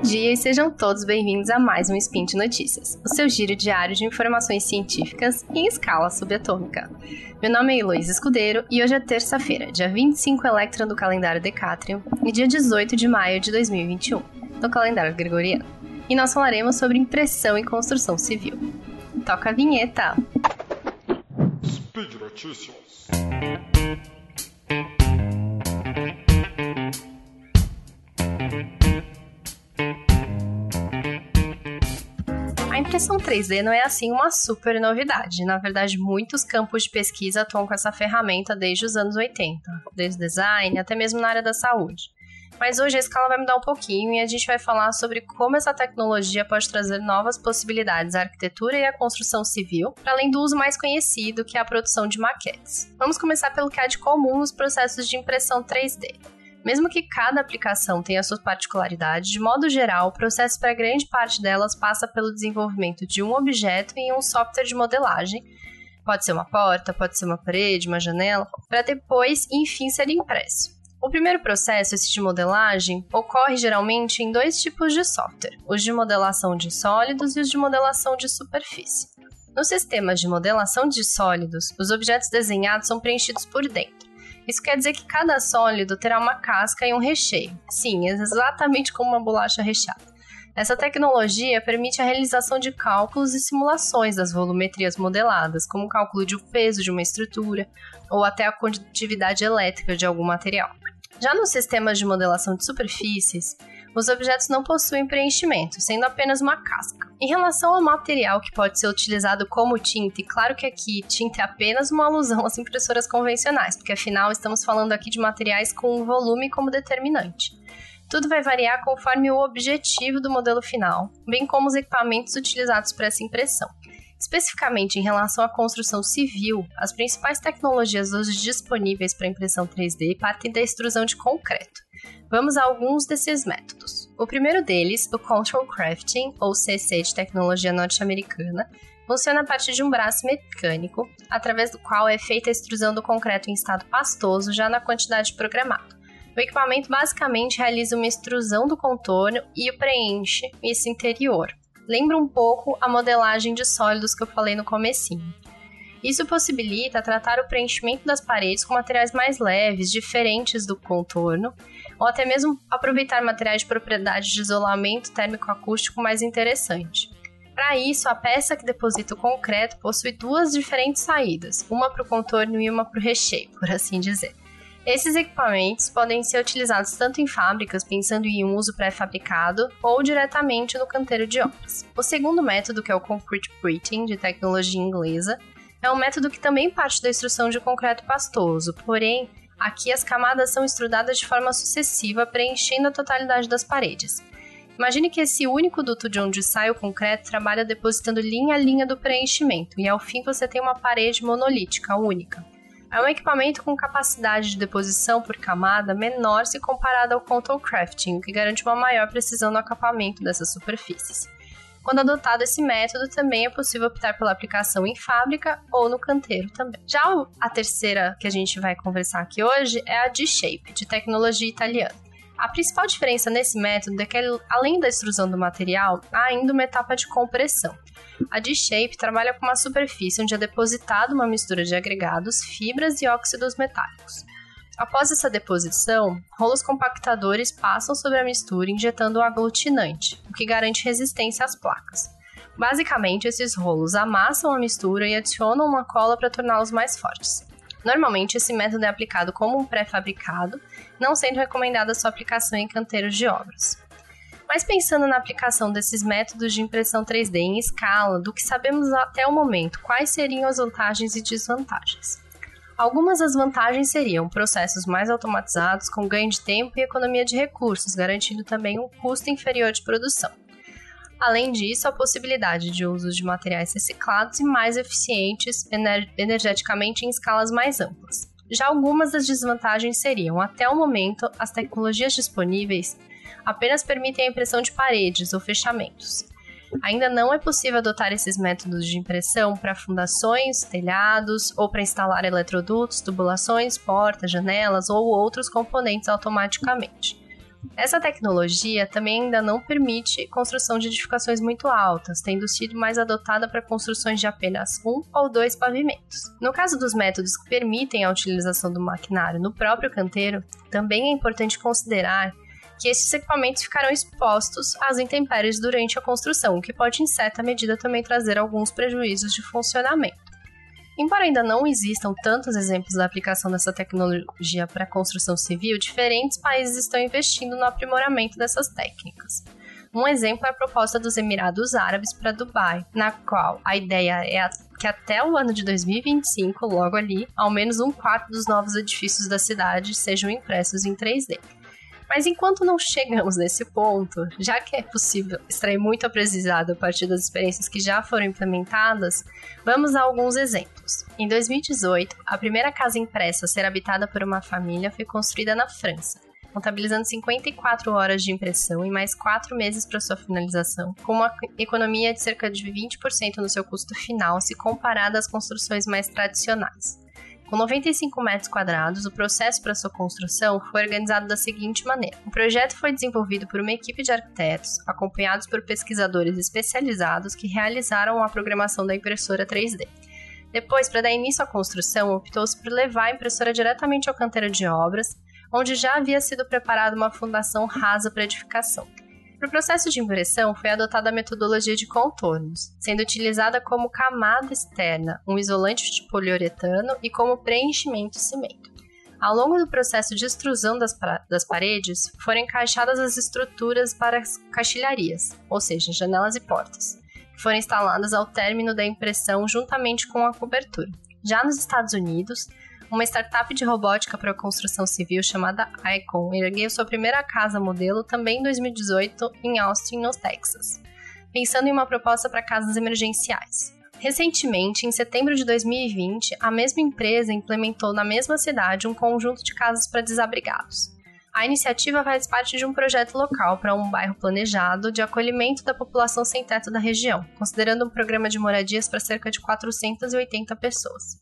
Bom dia e sejam todos bem-vindos a mais um Spin de Notícias, o seu giro diário de informações científicas em escala subatômica. Meu nome é Heloísa Escudeiro e hoje é terça-feira, dia 25 Electron do calendário Decatrium e dia 18 de maio de 2021, do calendário gregoriano. E nós falaremos sobre impressão e construção civil. Toca a vinheta! Speed Notícias impressão 3D não é assim uma super novidade. Na verdade, muitos campos de pesquisa atuam com essa ferramenta desde os anos 80, desde design até mesmo na área da saúde. Mas hoje a escala vai mudar um pouquinho e a gente vai falar sobre como essa tecnologia pode trazer novas possibilidades à arquitetura e à construção civil, para além do uso mais conhecido, que é a produção de maquetes. Vamos começar pelo que há de comum nos processos de impressão 3D. Mesmo que cada aplicação tenha suas particularidades, de modo geral, o processo para grande parte delas passa pelo desenvolvimento de um objeto em um software de modelagem, pode ser uma porta, pode ser uma parede, uma janela, para depois, enfim, ser impresso. O primeiro processo, esse de modelagem, ocorre geralmente em dois tipos de software: os de modelação de sólidos e os de modelação de superfície. Nos sistemas de modelação de sólidos, os objetos desenhados são preenchidos por dentro. Isso quer dizer que cada sólido terá uma casca e um recheio. Sim, exatamente como uma bolacha recheada. Essa tecnologia permite a realização de cálculos e simulações das volumetrias modeladas, como o cálculo de peso de uma estrutura ou até a condutividade elétrica de algum material. Já nos sistemas de modelação de superfícies, os objetos não possuem preenchimento, sendo apenas uma casca. Em relação ao material que pode ser utilizado como tinta, e claro que aqui tinta é apenas uma alusão às impressoras convencionais, porque afinal estamos falando aqui de materiais com volume como determinante. Tudo vai variar conforme o objetivo do modelo final, bem como os equipamentos utilizados para essa impressão. Especificamente em relação à construção civil, as principais tecnologias hoje disponíveis para impressão 3D partem da extrusão de concreto. Vamos a alguns desses métodos. O primeiro deles, o Control Crafting, ou CC de tecnologia norte-americana, funciona a partir de um braço mecânico, através do qual é feita a extrusão do concreto em estado pastoso já na quantidade programada. O equipamento basicamente realiza uma extrusão do contorno e o preenche esse interior, lembra um pouco a modelagem de sólidos que eu falei no comecinho. Isso possibilita tratar o preenchimento das paredes com materiais mais leves, diferentes do contorno, ou até mesmo aproveitar materiais de propriedade de isolamento térmico-acústico mais interessante. Para isso, a peça que deposita o concreto possui duas diferentes saídas, uma para o contorno e uma para o recheio, por assim dizer. Esses equipamentos podem ser utilizados tanto em fábricas, pensando em um uso pré-fabricado, ou diretamente no canteiro de obras. O segundo método, que é o Concrete Printing, de tecnologia inglesa, é um método que também parte da extrução de concreto pastoso, porém, aqui as camadas são estrudadas de forma sucessiva, preenchendo a totalidade das paredes. Imagine que esse único duto de onde sai o concreto trabalha depositando linha a linha do preenchimento, e ao fim você tem uma parede monolítica única. É um equipamento com capacidade de deposição por camada menor se comparado ao contour crafting, o que garante uma maior precisão no acabamento dessas superfícies. Quando adotado esse método, também é possível optar pela aplicação em fábrica ou no canteiro também. Já a terceira que a gente vai conversar aqui hoje é a D-Shape, de tecnologia italiana. A principal diferença nesse método é que, além da extrusão do material, há ainda uma etapa de compressão. A D-Shape trabalha com uma superfície onde é depositada uma mistura de agregados, fibras e óxidos metálicos. Após essa deposição, rolos compactadores passam sobre a mistura injetando o aglutinante, o que garante resistência às placas. Basicamente, esses rolos amassam a mistura e adicionam uma cola para torná-los mais fortes. Normalmente, esse método é aplicado como um pré-fabricado, não sendo recomendada sua aplicação em canteiros de obras. Mas pensando na aplicação desses métodos de impressão 3D em escala, do que sabemos até o momento, quais seriam as vantagens e desvantagens? Algumas das vantagens seriam processos mais automatizados, com ganho de tempo e economia de recursos, garantindo também um custo inferior de produção. Além disso, a possibilidade de uso de materiais reciclados e mais eficientes ener energeticamente em escalas mais amplas. Já algumas das desvantagens seriam, até o momento, as tecnologias disponíveis apenas permitem a impressão de paredes ou fechamentos. Ainda não é possível adotar esses métodos de impressão para fundações, telhados ou para instalar eletrodutos, tubulações, portas, janelas ou outros componentes automaticamente. Essa tecnologia também ainda não permite construção de edificações muito altas, tendo sido mais adotada para construções de apenas um ou dois pavimentos. No caso dos métodos que permitem a utilização do maquinário no próprio canteiro, também é importante considerar que esses equipamentos ficarão expostos às intempéries durante a construção, o que pode, em certa medida, também trazer alguns prejuízos de funcionamento. Embora ainda não existam tantos exemplos da aplicação dessa tecnologia para a construção civil, diferentes países estão investindo no aprimoramento dessas técnicas. Um exemplo é a proposta dos Emirados Árabes para Dubai, na qual a ideia é que até o ano de 2025, logo ali, ao menos um quarto dos novos edifícios da cidade sejam impressos em 3D. Mas enquanto não chegamos nesse ponto, já que é possível extrair muito aprendizado a partir das experiências que já foram implementadas, vamos a alguns exemplos. Em 2018, a primeira casa impressa a ser habitada por uma família foi construída na França contabilizando 54 horas de impressão e mais 4 meses para sua finalização, com uma economia de cerca de 20% no seu custo final se comparada às construções mais tradicionais. Com 95 metros quadrados, o processo para sua construção foi organizado da seguinte maneira: o projeto foi desenvolvido por uma equipe de arquitetos, acompanhados por pesquisadores especializados que realizaram a programação da impressora 3D. Depois, para dar início à construção, optou-se por levar a impressora diretamente ao canteiro de obras, onde já havia sido preparada uma fundação rasa para edificação. Para o processo de impressão, foi adotada a metodologia de contornos, sendo utilizada como camada externa um isolante de poliuretano e como preenchimento cimento. Ao longo do processo de extrusão das, das paredes, foram encaixadas as estruturas para as caixilharias, ou seja, janelas e portas, que foram instaladas ao término da impressão juntamente com a cobertura. Já nos Estados Unidos, uma startup de robótica para construção civil chamada Icon ergueu sua primeira casa modelo também em 2018 em Austin, no Texas, pensando em uma proposta para casas emergenciais. Recentemente, em setembro de 2020, a mesma empresa implementou na mesma cidade um conjunto de casas para desabrigados. A iniciativa faz parte de um projeto local para um bairro planejado de acolhimento da população sem teto da região, considerando um programa de moradias para cerca de 480 pessoas.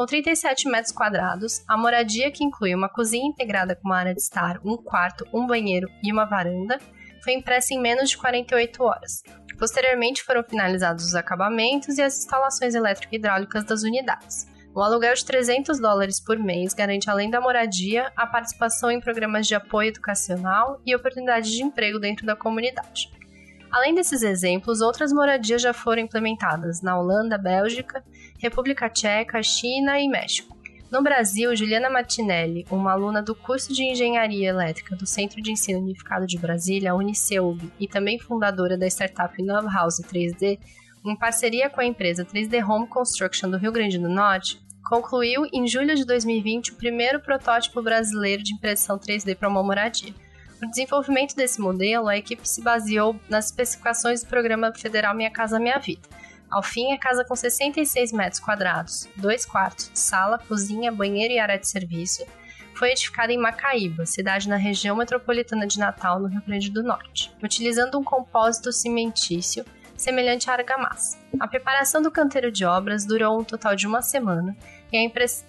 Com 37 metros quadrados, a moradia, que inclui uma cozinha integrada com uma área de estar, um quarto, um banheiro e uma varanda, foi impressa em menos de 48 horas. Posteriormente foram finalizados os acabamentos e as instalações elétrico-hidráulicas das unidades. O aluguel de 300 dólares por mês garante, além da moradia, a participação em programas de apoio educacional e oportunidades de emprego dentro da comunidade. Além desses exemplos, outras moradias já foram implementadas na Holanda, Bélgica, República Tcheca, China e México. No Brasil, Juliana Martinelli, uma aluna do curso de Engenharia Elétrica do Centro de Ensino Unificado de Brasília, Uniceub, e também fundadora da startup Nova House 3D, em parceria com a empresa 3D Home Construction do Rio Grande do Norte, concluiu em julho de 2020 o primeiro protótipo brasileiro de impressão 3D para uma moradia. Para o desenvolvimento desse modelo, a equipe se baseou nas especificações do programa federal Minha Casa Minha Vida. Ao fim, a casa com 66 metros quadrados, dois quartos, sala, cozinha, banheiro e área de serviço, foi edificada em Macaíba, cidade na região metropolitana de Natal, no Rio Grande do Norte, utilizando um compósito cimentício semelhante à argamassa. A preparação do canteiro de obras durou um total de uma semana e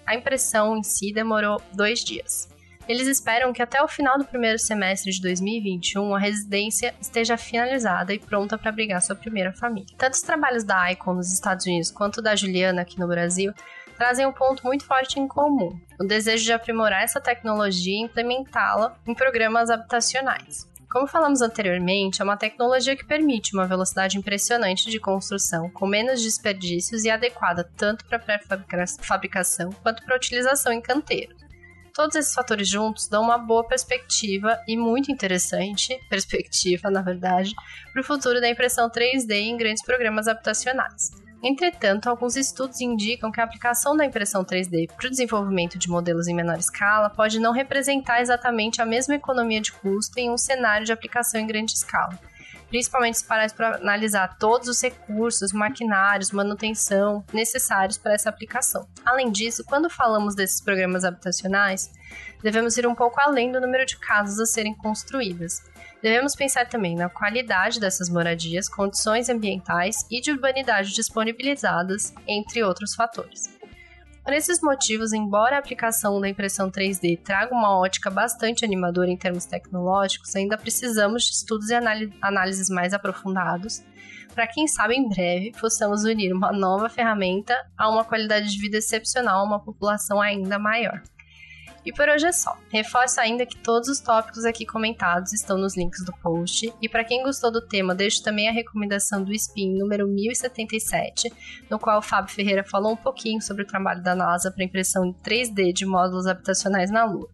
a impressão em si demorou dois dias. Eles esperam que até o final do primeiro semestre de 2021 a residência esteja finalizada e pronta para abrigar sua primeira família. Tanto os trabalhos da Icon nos Estados Unidos quanto da Juliana aqui no Brasil trazem um ponto muito forte em comum: o desejo de aprimorar essa tecnologia e implementá-la em programas habitacionais. Como falamos anteriormente, é uma tecnologia que permite uma velocidade impressionante de construção, com menos desperdícios e adequada tanto para pré-fabricação quanto para utilização em canteiros. Todos esses fatores juntos dão uma boa perspectiva e muito interessante, perspectiva, na verdade, para o futuro da impressão 3D em grandes programas habitacionais. Entretanto, alguns estudos indicam que a aplicação da impressão 3D para o desenvolvimento de modelos em menor escala pode não representar exatamente a mesma economia de custo em um cenário de aplicação em grande escala principalmente se parece para analisar todos os recursos, maquinários, manutenção necessários para essa aplicação. Além disso, quando falamos desses programas habitacionais, devemos ir um pouco além do número de casas a serem construídas. Devemos pensar também na qualidade dessas moradias, condições ambientais e de urbanidade disponibilizadas, entre outros fatores. Por esses motivos, embora a aplicação da impressão 3D traga uma ótica bastante animadora em termos tecnológicos, ainda precisamos de estudos e análises mais aprofundados para quem sabe em breve possamos unir uma nova ferramenta a uma qualidade de vida excepcional a uma população ainda maior. E por hoje é só. Reforço ainda que todos os tópicos aqui comentados estão nos links do post. E para quem gostou do tema, deixo também a recomendação do SPIN número 1077, no qual o Fábio Ferreira falou um pouquinho sobre o trabalho da NASA para impressão em 3D de módulos habitacionais na Lua.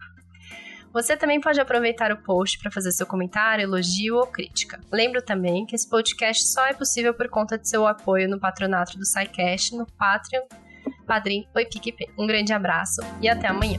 Você também pode aproveitar o post para fazer seu comentário, elogio ou crítica. Lembro também que esse podcast só é possível por conta de seu apoio no patronato do SciCast, no Patreon, Padrim ou PicPay. Um grande abraço e até amanhã.